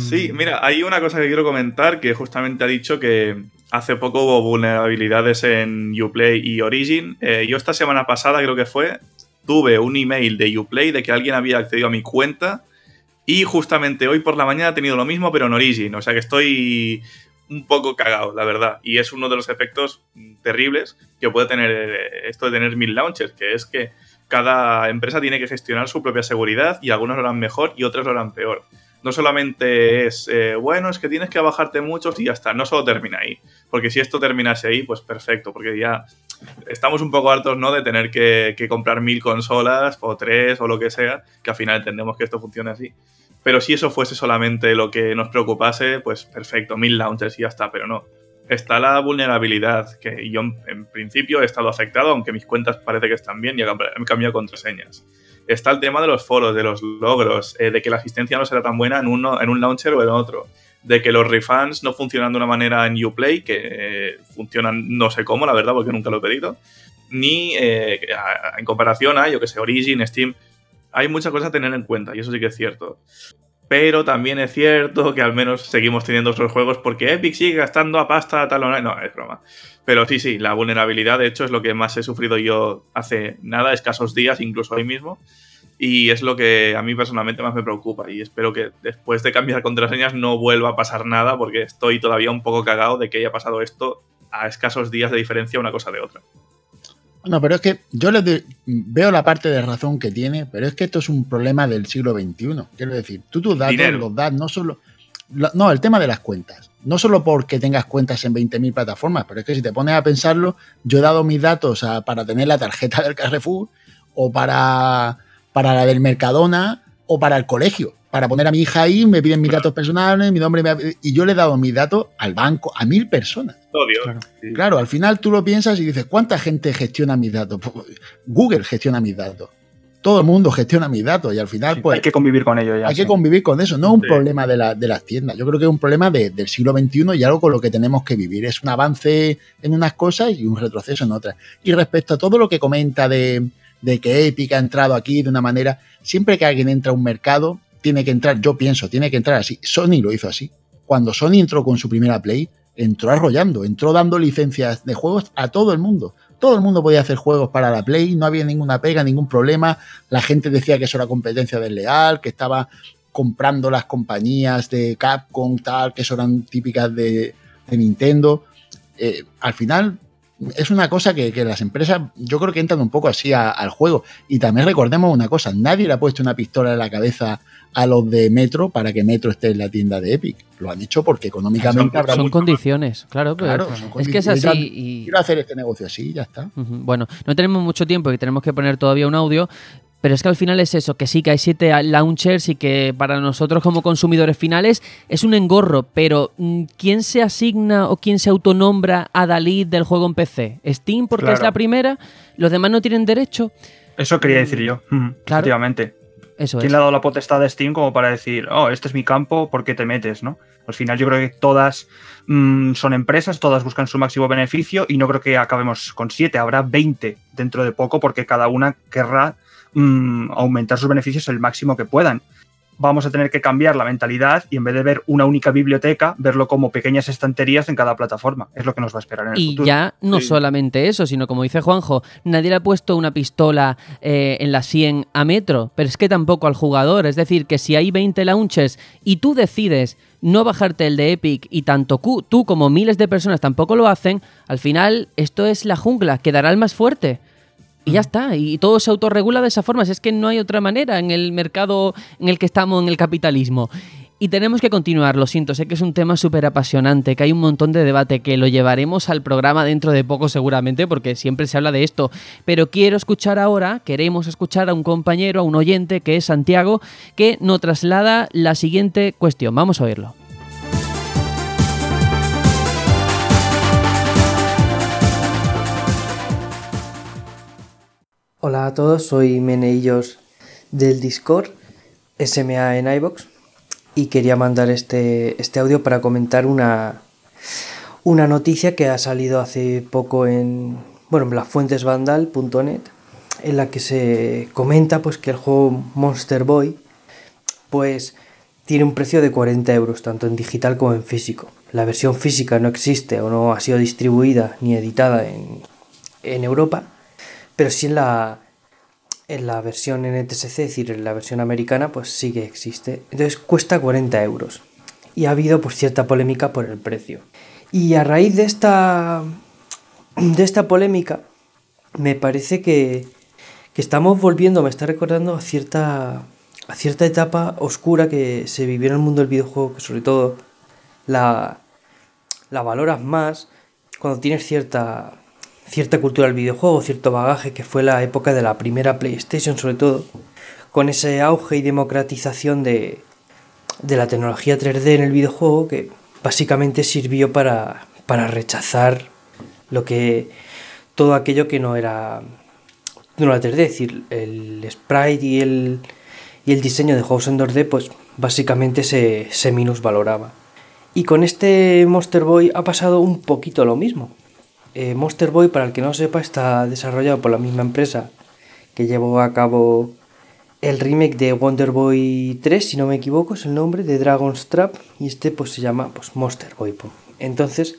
Sí, mira, hay una cosa que quiero comentar que justamente ha dicho que hace poco hubo vulnerabilidades en Uplay y Origin. Eh, yo esta semana pasada creo que fue, tuve un email de Uplay de que alguien había accedido a mi cuenta y justamente hoy por la mañana he tenido lo mismo pero en Origin. O sea que estoy un poco cagado, la verdad. Y es uno de los efectos terribles que puede tener eh, esto de tener mil launchers, que es que cada empresa tiene que gestionar su propia seguridad y algunos lo harán mejor y otros lo harán peor. No solamente es, eh, bueno, es que tienes que bajarte muchos y ya está, no solo termina ahí. Porque si esto terminase ahí, pues perfecto, porque ya estamos un poco hartos, ¿no? De tener que, que comprar mil consolas o tres o lo que sea, que al final entendemos que esto funciona así. Pero si eso fuese solamente lo que nos preocupase, pues perfecto, mil launchers y ya está, pero no. Está la vulnerabilidad, que yo en principio he estado afectado, aunque mis cuentas parece que están bien y he cambiado contraseñas. Está el tema de los foros, de los logros, eh, de que la asistencia no será tan buena en, uno, en un launcher o en otro, de que los refunds no funcionan de una manera en Uplay, que eh, funcionan no sé cómo, la verdad, porque nunca lo he pedido, ni eh, en comparación a, yo que sé, Origin, Steam, hay muchas cosas a tener en cuenta, y eso sí que es cierto. Pero también es cierto que al menos seguimos teniendo otros juegos porque Epic sigue gastando a pasta tal o no, es broma. Pero sí, sí, la vulnerabilidad de hecho es lo que más he sufrido yo hace nada, escasos días, incluso hoy mismo. Y es lo que a mí personalmente más me preocupa. Y espero que después de cambiar contraseñas no vuelva a pasar nada porque estoy todavía un poco cagado de que haya pasado esto a escasos días de diferencia una cosa de otra. No, pero es que yo le doy, veo la parte de razón que tiene, pero es que esto es un problema del siglo XXI. Quiero decir, tú tus datos Dinero. los das no solo. No, el tema de las cuentas. No solo porque tengas cuentas en 20.000 plataformas, pero es que si te pones a pensarlo, yo he dado mis datos a- para tener la tarjeta del Carrefour o para, para la del Mercadona o para el colegio. Para poner a mi hija ahí, me piden mis Claro. datos personales, mi nombre, y yo le he dado mis datos al banco, a mil personas. Odio. Claro. Sí. Claro, al final tú lo piensas y dices, ¿cuánta gente gestiona mis datos? Pues, Google gestiona mis datos. Todo el mundo gestiona mis datos y al final, Sí, pues, hay que convivir con ello ya. hay que convivir con eso. No es un Sí. problema de, la- de las tiendas. Yo creo que es un problema de- del siglo XXI y algo con lo que tenemos que vivir. Es un avance en unas cosas y un retroceso en otras. Y respecto a todo lo que comenta de, de que Epic ha entrado aquí de una manera, siempre que alguien entra a un mercado, tiene que entrar, yo pienso, tiene que entrar así. Sony lo hizo así. Cuando Sony entró con su primera Play, entró arrollando, entró dando licencias de juegos a todo el mundo. Todo el mundo podía hacer juegos para la Play, no había ninguna pega, ningún problema. La gente decía que eso era competencia desleal, que estaba comprando las compañías de Capcom, tal, que eso eran típicas de, Nintendo. Eh, al final es una cosa que, que las empresas yo creo que entran un poco así a- al juego. Y también recordemos una cosa, nadie le ha puesto una pistola en la cabeza a los de Metro para que Metro esté en la tienda de Epic. Lo han hecho porque económicamente Son- habrá Son condiciones, claro. pero Claro, son es que es condiciones. así y... Quiero hacer este negocio así, ya está. Bueno, no tenemos mucho tiempo y tenemos que poner todavía un audio, pero es que al final es eso, que sí que hay siete launchers y que para nosotros como consumidores finales es un engorro, pero mm, ¿quién se asigna o quién se autonombra a Dalí del juego en PC? ¿Steam porque es la primera? ¿Los demás no tienen derecho? Eso quería decir yo. Mm, Claro. Efectivamente. Eso ¿Quién es. le ha dado la potestad de Steam como para decir, oh, este es mi campo, ¿por qué te metes? ¿no? Al final yo creo que todas mm, son empresas, todas buscan su máximo beneficio y no creo que acabemos con siete, habrá 20 dentro de poco porque cada una querrá mm, aumentar sus beneficios el máximo que puedan. Vamos a tener que cambiar la mentalidad y en vez de ver una única biblioteca, verlo como pequeñas estanterías en cada plataforma. Es lo que nos va a esperar en el Y futuro. ya no Sí. solamente eso, sino como dice Juanjo, nadie le ha puesto una pistola eh, en la 100 a metro, pero es que tampoco al jugador. Es decir, que si hay 20 launchers y tú decides no bajarte el de Epic y tanto tú como miles de personas tampoco lo hacen, al final esto es la jungla, quedará el más fuerte. Y ya está, y todo se autorregula de esa forma. Es que no hay otra manera en el mercado en el que estamos, en el capitalismo. Y tenemos que continuar, lo siento, sé que es un tema súper apasionante, que hay un montón de debate, que lo llevaremos al programa dentro de poco seguramente, porque siempre se habla de esto. Pero quiero escuchar ahora, queremos escuchar a un compañero, a un oyente, que es Santiago, que nos traslada la siguiente cuestión. Vamos a oírlo. Hola a todos, soy Meneillos del Discord, SMA en iBox y quería mandar este, este audio para comentar una, una noticia que ha salido hace poco en, bueno, en lasfuentesvandal.net en la que se comenta pues que el juego Monster Boy pues tiene un precio de 40 euros tanto en digital como en físico. La versión física no existe o no ha sido distribuida ni editada en, en Europa pero sí en la, en la versión NTSC, es decir, en la versión americana, pues sí que existe. Entonces cuesta 40 euros. Y ha habido pues cierta polémica por el precio. Y a raíz de esta, de esta polémica, me parece que, que estamos volviendo, me está recordando a cierta, a cierta etapa oscura que se vivió en el mundo del videojuego, que sobre todo la, la valoras más cuando tienes cierta cierta cultura del videojuego, cierto bagaje que fue la época de la primera PlayStation sobre todo, con ese auge y democratización de, de la tecnología 3D en el videojuego que básicamente sirvió para, para rechazar lo que todo aquello que no era no era 3D, es decir, el sprite y el, y el diseño de juegos en 2D pues básicamente se, se minusvaloraba. Y con este Monster Boy ha pasado un poquito lo mismo. Eh, Monster Boy, para el que no sepa, está desarrollado por la misma empresa que llevó a cabo el remake de Wonder Boy 3, si no me equivoco, es el nombre, de Dragon's Trap, y este pues se llama pues, Monster Boy. Entonces,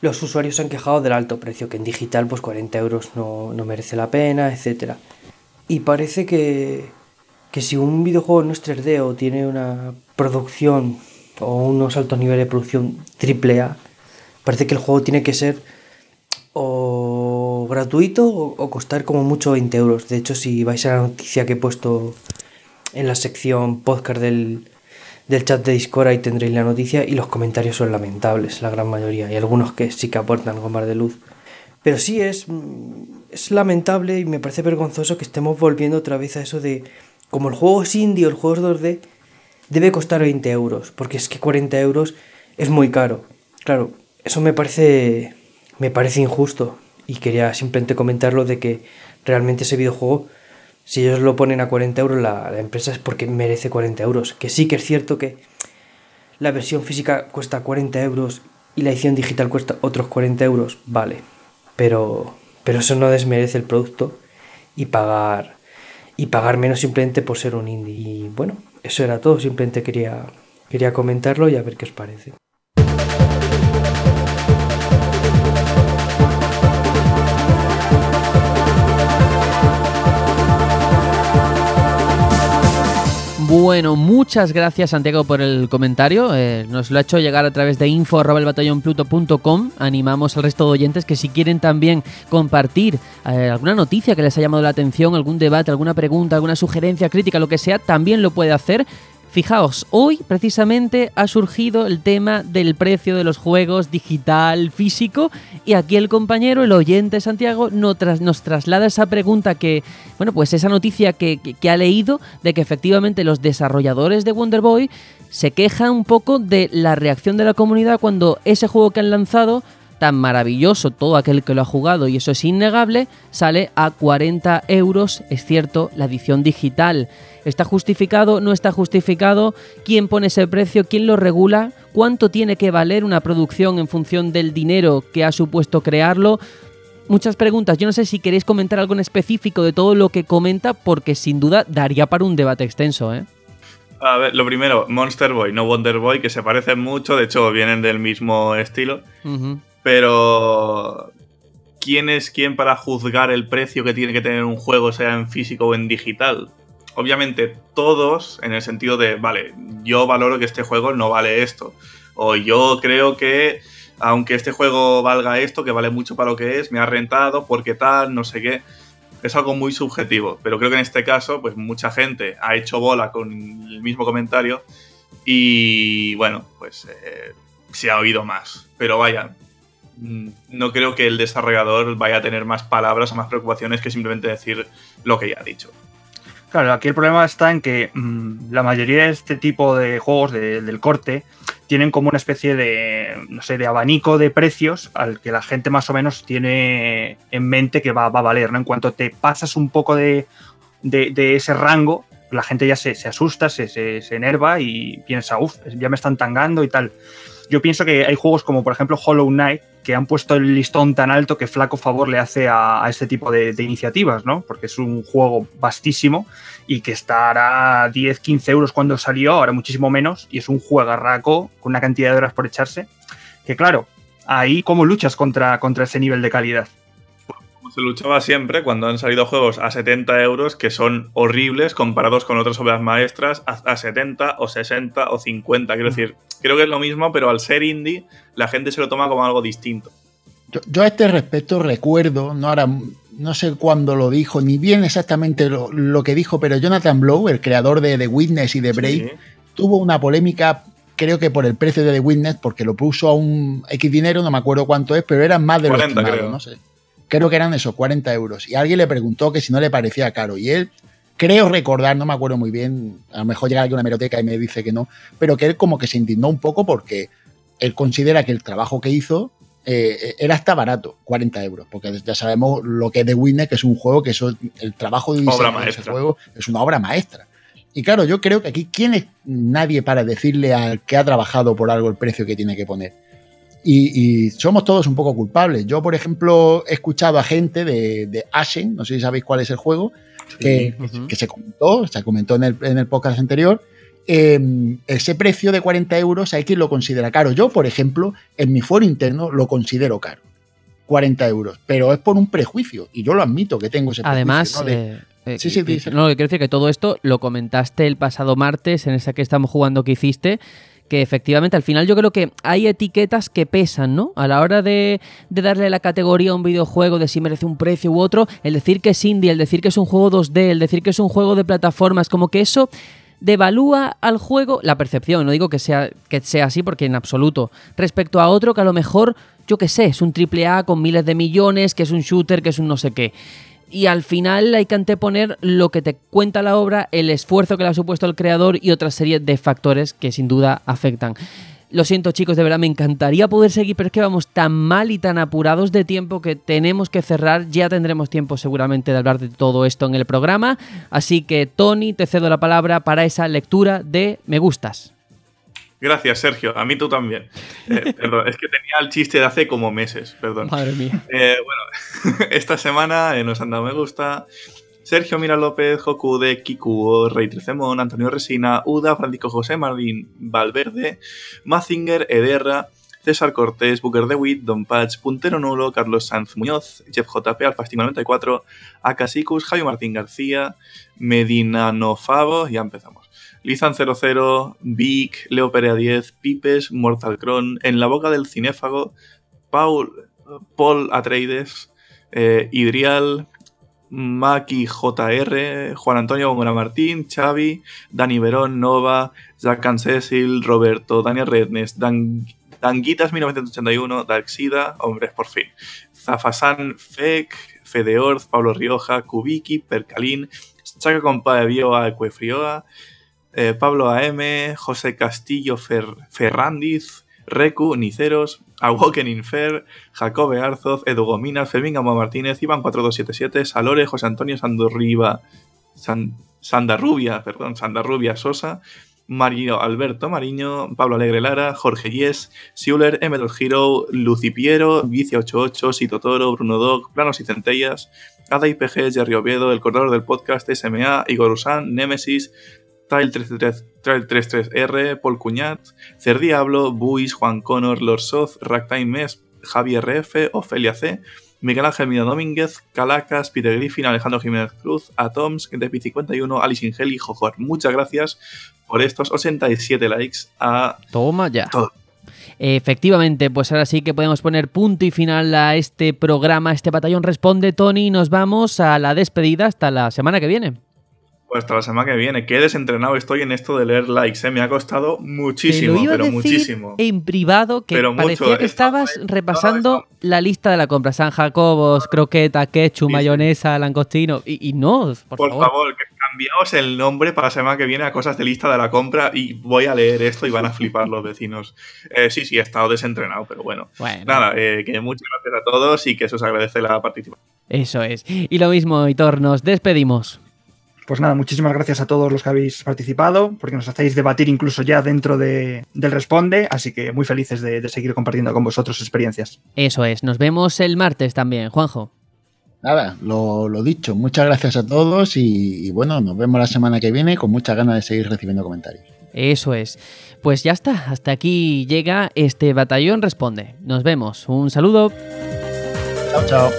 los usuarios se han quejado del alto precio, que en digital pues 40 euros no, no merece la pena, etc. Y parece que, que si un videojuego no es 3D o tiene una producción o unos altos niveles de producción AAA, parece que el juego tiene que ser o gratuito o, costar como mucho 20 euros. De hecho, si vais a la noticia que he puesto en la sección podcast del, del chat de Discord, ahí tendréis la noticia y los comentarios son lamentables, la gran mayoría, y algunos que sí que aportan algo más de luz. Pero sí es, es lamentable y me parece vergonzoso que estemos volviendo otra vez a eso de, como el juego es indie o el juego es 2D, debe costar 20 euros, porque es que 40 euros es muy caro. Claro, eso me parece me parece injusto y quería simplemente comentarlo de que realmente ese videojuego, si ellos lo ponen a 40 euros, la, empresa es porque merece 40 euros. Que sí que es cierto que la versión física cuesta 40 euros y la edición digital cuesta otros 40 euros, vale. Pero, pero eso no desmerece el producto y pagar, y pagar menos simplemente por ser un indie. Y bueno, eso era todo, simplemente quería, quería comentarlo y a ver qué os parece. Bueno, muchas gracias Santiago por el comentario. Eh, nos lo ha hecho llegar a través de info.batallonpluto.com. Animamos al resto de oyentes que si quieren también compartir eh, alguna noticia que les ha llamado la atención, algún debate, alguna pregunta, alguna sugerencia, crítica, lo que sea, también lo puede hacer Fijaos, hoy precisamente ha surgido el tema del precio de los juegos digital, físico, y aquí el compañero, el oyente Santiago, nos, traslada esa pregunta que, bueno, pues esa noticia que, que ha leído de que efectivamente los desarrolladores de Wonder Boy se quejan un poco de la reacción de la comunidad cuando ese juego que han lanzado tan maravilloso, todo aquel que lo ha jugado, y eso es innegable, sale a 40 euros, es cierto, la edición digital. ¿Está justificado? ¿No está justificado? ¿Quién pone ese precio? ¿Quién lo regula? ¿Cuánto tiene que valer una producción en función del dinero que ha supuesto crearlo? Muchas preguntas. Yo no sé si queréis comentar algo en específico de todo lo que comenta, porque sin duda daría para un debate extenso, ¿eh? A ver, lo primero, Monster Boy, no Wonder Boy, que se parecen mucho, de hecho vienen del mismo estilo. Pero, ¿quién es quién para juzgar el precio que tiene que tener un juego, sea en físico o en digital? obviamente todos en el sentido de, vale, yo valoro que este juego no vale esto. O yo creo que, aunque este juego valga esto, que vale mucho para lo que es, me ha rentado porque tal, no sé qué. es algo muy subjetivo, pero creo que en este caso, pues mucha gente ha hecho bola con el mismo comentario y bueno, pues eh, se ha oído más. Pero vaya, no creo que el desarrollador vaya a tener más palabras o más preocupaciones que simplemente decir lo que ya ha dicho. Claro, aquí el problema está en que mm, la mayoría de este tipo de juegos del corte tienen como una especie de, no sé, de abanico de precios al que la gente más o menos tiene en mente que va, a valer, ¿no? En cuanto te pasas un poco de, ese rango, la gente ya se, asusta, se, se, enerva y piensa, uff, ya me están tangando y tal. Yo pienso que hay juegos como, por ejemplo, Hollow Knight, que han puesto el listón tan alto que flaco favor le hace a, este tipo de, iniciativas, ¿no? Porque es un juego vastísimo y que estará 10, 15 euros cuando salió, ahora muchísimo menos, y es un juegarraco con una cantidad de horas por echarse, que claro, ahí cómo luchas contra, contra ese nivel de calidad se luchaba siempre cuando han salido juegos a 70 euros que son horribles comparados con otras obras maestras a, 70 o 60 o 50. Quiero decir, creo que es lo mismo, pero al ser indie, la gente se lo toma como algo distinto. Yo, a este respecto recuerdo, no ahora, no sé cuándo lo dijo, ni bien exactamente lo, que dijo, pero Jonathan Blow, el creador de The Witness y de Brave, tuvo una polémica creo que por el precio de The Witness, porque lo puso a un X dinero, no me acuerdo cuánto es, pero eran más de 40, lo estimado, no sé creo que eran esos 40 euros. Y alguien le preguntó que si no le parecía caro. Y él, creo recordar, no me acuerdo muy bien, a lo mejor llega aquí a una meroteca y me dice que no, pero que él como que se indignó un poco porque él considera que el trabajo que hizo eh, era hasta barato, 40 euros, porque ya sabemos lo que es The Witness, que es un juego que eso, el trabajo de diseño de ese juego es una obra maestra. Y claro, yo creo que aquí, ¿quién es nadie para decirle al que ha trabajado por algo el precio que tiene que poner? Y, somos todos un poco culpables. Yo, por ejemplo, he escuchado a gente de, Ashen, no sé si sabéis cuál es el juego, que, se comentó, se comentó en el, en el podcast anterior. Em, ese precio de 40 euros hay quien lo considera caro. Yo, por ejemplo, en mi foro interno lo considero caro. 40 euros, pero es por un prejuicio y yo lo admito que tengo ese prejuicio. Además, eh, eh, sí, sí, no, quiero decir que todo esto lo comentaste el pasado martes en esa que estamos jugando que hiciste que efectivamente al final yo creo que hay etiquetas que pesan, ¿no? A la hora de, darle la categoría a un videojuego, de si merece un precio u otro, el decir que es indie, el decir que es un juego 2D, el decir que es un juego de plataformas, como que eso devalúa al juego la percepción, no digo que sea, que sea así porque en absoluto, respecto a otro que a lo mejor, yo qué sé, es un triple A con miles de millones, que es un shooter, que es un no sé qué y al final hay que anteponer lo que te cuenta la obra, el esfuerzo que le ha supuesto el creador y otra serie de factores que sin duda afectan. Lo siento chicos, de verdad me encantaría poder seguir, pero es que vamos tan mal y tan apurados de tiempo que tenemos que cerrar. Ya tendremos tiempo seguramente de hablar de todo esto en el programa. Así que Tony, te cedo la palabra para esa lectura de Me gustas. Gracias, Sergio. A mí tú también. Eh, perdón, es que tenía el chiste de hace como meses, perdón. Madre mía. Eh, bueno, esta semana eh, nos han dado me gusta. Sergio Mira López, Jokude, Kikuo, Rey Tricemón, Antonio Resina, Uda, Francisco José Martín Valverde, Mazinger, Ederra, César Cortés, Booker DeWitt, Don Patch, Puntero Nulo, Carlos Sanz Muñoz, Jeff JP, Alfasting 94, Acasicus, Javi Martín García, Medina Nofavo, ya empezamos. Lizan00, Vic, Leo Perea 10, Pipes, Mortal Kron, En la boca del cinéfago, Paul, Paul Atreides, eh, Idrial, Maki JR, Juan Antonio Góngora Martín, Xavi, Dani Verón, Nova, Jack Cecil, Roberto, Daniel Rednes, Dan, Danguitas 1981, Darksida, Hombres por fin, Zafasan Fek, Fedeorz, Pablo Rioja, Kubiki, Percalín, Chaca Compa de Bioa, Ecuefrioa, eh, Pablo AM, José Castillo Ferrandiz, Recu, Niceros, Awoken Infer, Jacobe Arzoz, Edu Gominas, Fermín Gamo Martínez, Iván 4277, Salore, José Antonio Sandorriba, San, Sandarrubia, perdón, Sandarrubia Sosa, Mario Alberto Mariño, Pablo Alegre Lara, Jorge Yes, Siuler, Emerald Hero, Lucipiero, Vicia88, Sito Toro, Bruno Dog, Planos y Centellas, Ada IPG, Jerry Oviedo, El Corredor del Podcast, SMA, Igor Usan, Nemesis, Trail 33R, Paul Cuñat, Cer Diablo, Buis, Juan Connor, Lord Soth, Ragtime Mes, Javier RF, Ofelia C, Miguel Ángel Mina Domínguez, Calacas, Peter Griffin, Alejandro Jiménez Cruz, Atoms, Depi 51, Alice Ingel y Jojor. Muchas gracias por estos 87 likes a Toma ya. Efectivamente, pues ahora sí que podemos poner punto y final a este programa, este batallón responde, Tony, y nos vamos a la despedida hasta la semana que viene. Pues hasta la semana que viene. Qué desentrrenado estoy en esto de leer likes. ¿eh? Me ha costado muchísimo, pero muchísimo. En privado, que parecía que estabas repasando la lista de la compra. San Jacobos, croqueta, ketchup, mayonesa, langostino. Y, no, por, por favor. favor que cambiaos el nombre para la semana que viene a cosas de lista de la compra y voy a leer esto y van a flipar los vecinos. Eh, sí, sí, he estado desentrenado, pero bueno. Nada, eh, que muchas gracias a todos y que eso os agradece la participación. Eso es. Y lo mismo, Hitor, nos despedimos. Pues nada, muchísimas gracias a todos los que habéis participado, porque nos hacéis debatir incluso ya dentro de, del Responde, así que muy felices de, seguir compartiendo con vosotros experiencias. Eso es, nos vemos el martes también, Juanjo. Nada, lo, dicho, muchas gracias a todos y, y, bueno, nos vemos la semana que viene con muchas ganas de seguir recibiendo comentarios. Eso es. Pues ya está, hasta aquí llega este Batallón Responde. Nos vemos, un saludo. Chao, chao.